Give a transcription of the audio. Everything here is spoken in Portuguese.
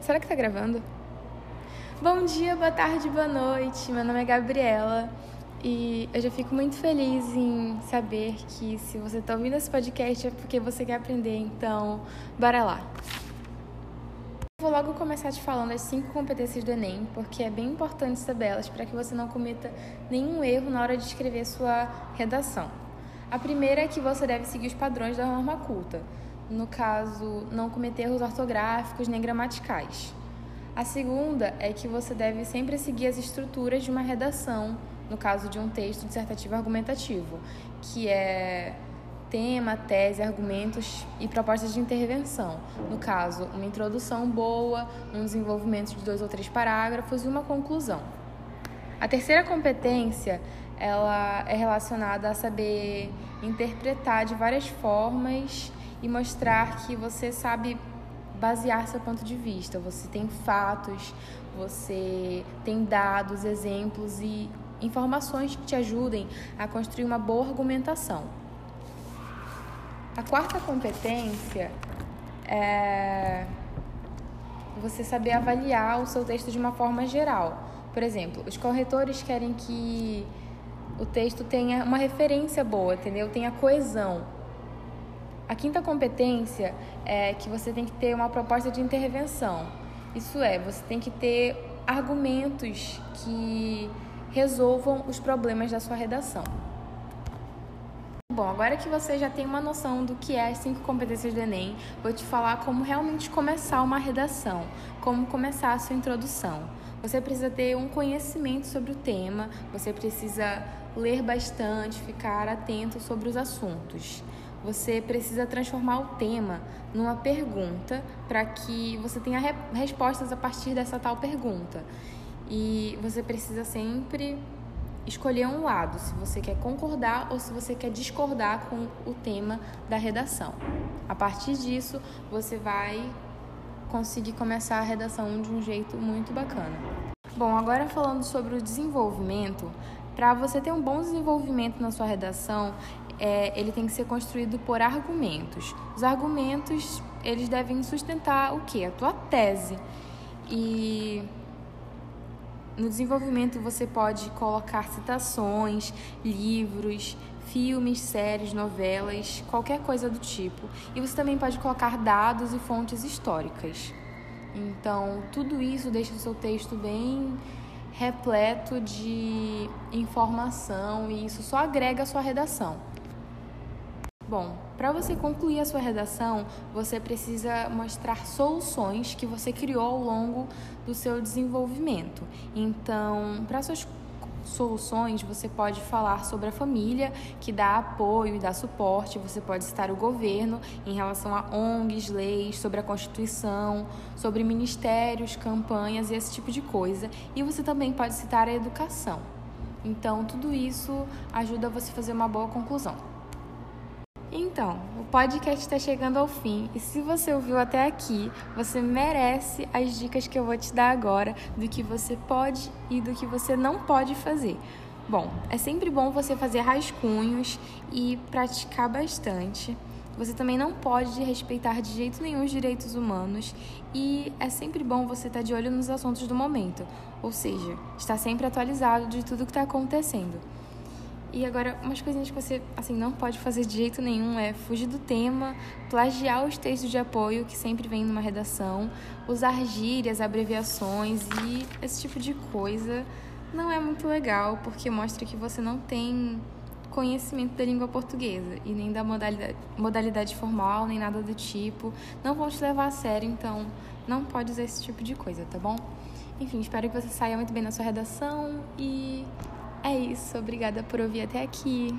Será que tá gravando? Bom dia, boa tarde, boa noite. Meu nome é Gabriela e eu já fico muito feliz em saber que se você tá ouvindo esse podcast é porque você quer aprender, então bora lá. Vou logo começar te falando as cinco competências do Enem, porque é bem importante saber elas para que você não cometa nenhum erro na hora de escrever sua redação. A primeira é que você deve seguir os padrões da norma culta no caso, não cometer erros ortográficos nem gramaticais. A segunda é que você deve sempre seguir as estruturas de uma redação, no caso de um texto dissertativo argumentativo, que é tema, tese, argumentos e propostas de intervenção. No caso, uma introdução boa, um desenvolvimento de dois ou três parágrafos e uma conclusão. A terceira competência, ela é relacionada a saber interpretar de várias formas e mostrar que você sabe basear seu ponto de vista. Você tem fatos, você tem dados, exemplos e informações que te ajudem a construir uma boa argumentação. A quarta competência é você saber avaliar o seu texto de uma forma geral. Por exemplo, os corretores querem que o texto tenha uma referência boa, entendeu? Tenha coesão. A quinta competência é que você tem que ter uma proposta de intervenção. Isso é, você tem que ter argumentos que resolvam os problemas da sua redação. Bom, agora que você já tem uma noção do que é as cinco competências do Enem, vou te falar como realmente começar uma redação, como começar a sua introdução. Você precisa ter um conhecimento sobre o tema, você precisa ler bastante, ficar atento sobre os assuntos você precisa transformar o tema numa pergunta para que você tenha re respostas a partir dessa tal pergunta. E você precisa sempre escolher um lado, se você quer concordar ou se você quer discordar com o tema da redação. A partir disso, você vai conseguir começar a redação de um jeito muito bacana. Bom, agora falando sobre o desenvolvimento, para você ter um bom desenvolvimento na sua redação, é, ele tem que ser construído por argumentos. Os argumentos, eles devem sustentar o quê? A tua tese. E no desenvolvimento você pode colocar citações, livros, filmes, séries, novelas, qualquer coisa do tipo. E você também pode colocar dados e fontes históricas. Então, tudo isso deixa o seu texto bem repleto de informação e isso só agrega a sua redação. Bom, para você concluir a sua redação, você precisa mostrar soluções que você criou ao longo do seu desenvolvimento. Então, para suas soluções, você pode falar sobre a família que dá apoio e dá suporte, você pode citar o governo em relação a ONGs, leis, sobre a Constituição, sobre ministérios, campanhas e esse tipo de coisa. E você também pode citar a educação. Então, tudo isso ajuda você a fazer uma boa conclusão. Então, o podcast está chegando ao fim e se você ouviu até aqui, você merece as dicas que eu vou te dar agora do que você pode e do que você não pode fazer. Bom, é sempre bom você fazer rascunhos e praticar bastante. Você também não pode respeitar de jeito nenhum os direitos humanos e é sempre bom você estar de olho nos assuntos do momento, ou seja, estar sempre atualizado de tudo que está acontecendo. E agora, umas coisinhas que você, assim, não pode fazer de jeito nenhum é fugir do tema, plagiar os textos de apoio que sempre vem numa redação, usar gírias, abreviações e esse tipo de coisa não é muito legal, porque mostra que você não tem conhecimento da língua portuguesa e nem da modalidade, modalidade formal, nem nada do tipo. Não vão te levar a sério, então não pode usar esse tipo de coisa, tá bom? Enfim, espero que você saia muito bem na sua redação e é isso, obrigada por ouvir até aqui.